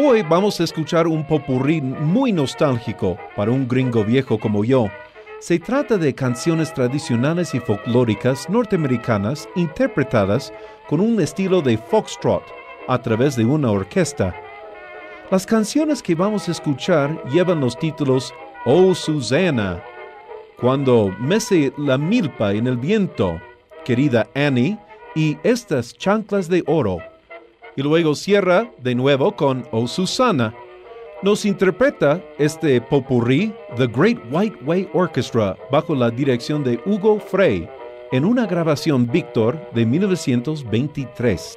Hoy vamos a escuchar un popurrí muy nostálgico para un gringo viejo como yo. Se trata de canciones tradicionales y folclóricas norteamericanas interpretadas con un estilo de foxtrot a través de una orquesta. Las canciones que vamos a escuchar llevan los títulos Oh Susanna, Cuando mece la milpa en el viento, Querida Annie y Estas chanclas de oro y luego cierra de nuevo con Oh Susana. Nos interpreta este popurrí The Great White Way Orchestra bajo la dirección de Hugo Frey en una grabación Víctor de 1923.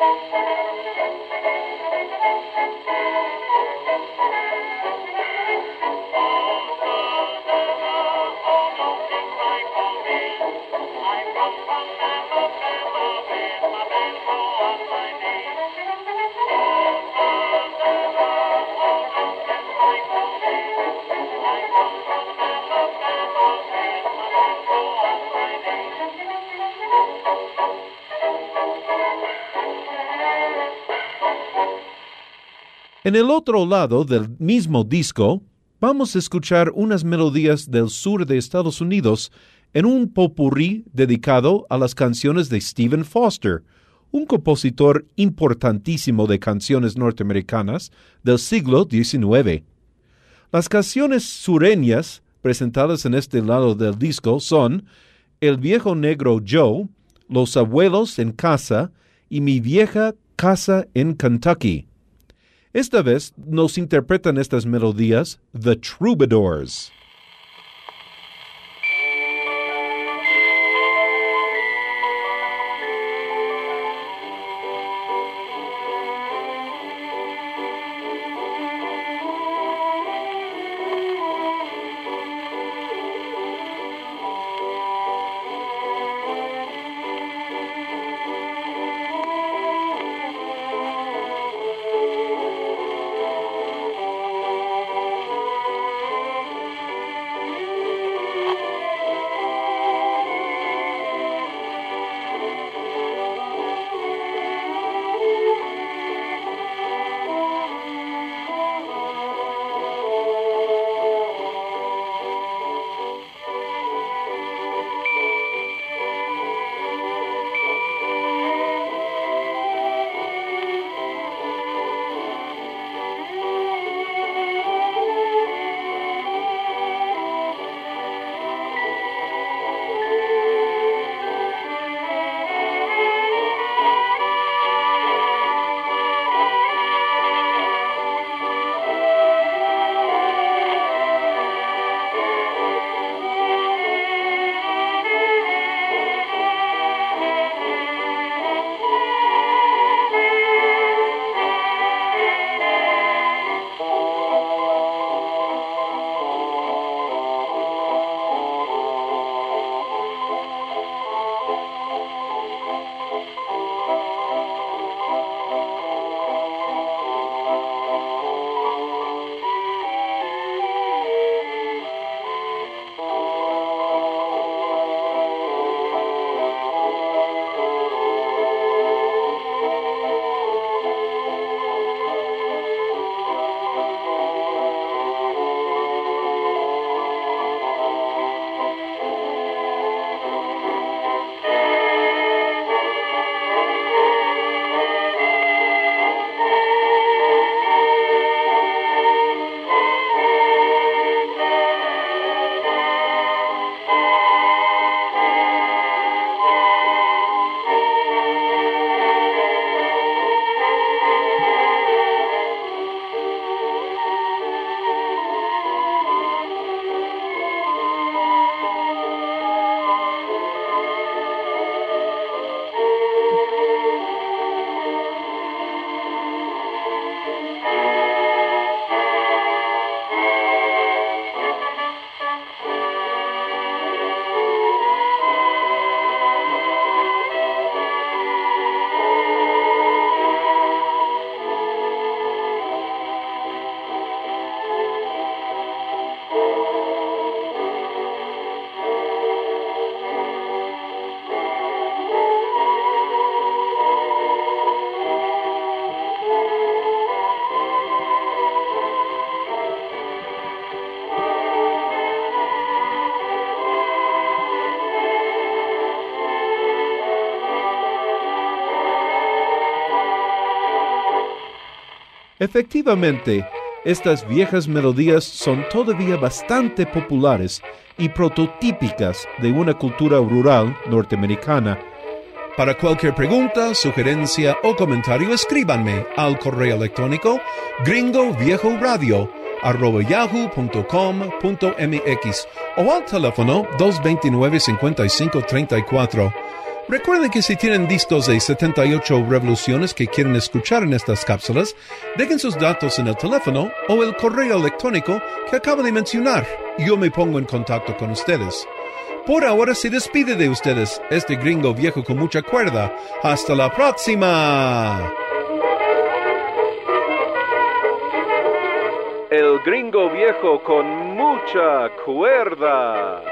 Música En el otro lado del mismo disco, vamos a escuchar unas melodías del sur de Estados Unidos en un popurrí dedicado a las canciones de Stephen Foster, un compositor importantísimo de canciones norteamericanas del siglo XIX. Las canciones sureñas presentadas en este lado del disco son El viejo negro Joe, Los abuelos en casa y Mi vieja casa en Kentucky. Esta vez nos interpretan estas melodías The Troubadours. Efectivamente, estas viejas melodías son todavía bastante populares y prototípicas de una cultura rural norteamericana. Para cualquier pregunta, sugerencia o comentario, escríbanme al correo electrónico gringoviejoradio.yahoo.com.mx o al teléfono 229-5534. Recuerden que si tienen discos de 78 revoluciones que quieren escuchar en estas cápsulas, dejen sus datos en el teléfono o el correo electrónico que acabo de mencionar. Yo me pongo en contacto con ustedes. Por ahora se despide de ustedes este gringo viejo con mucha cuerda. Hasta la próxima. El gringo viejo con mucha cuerda.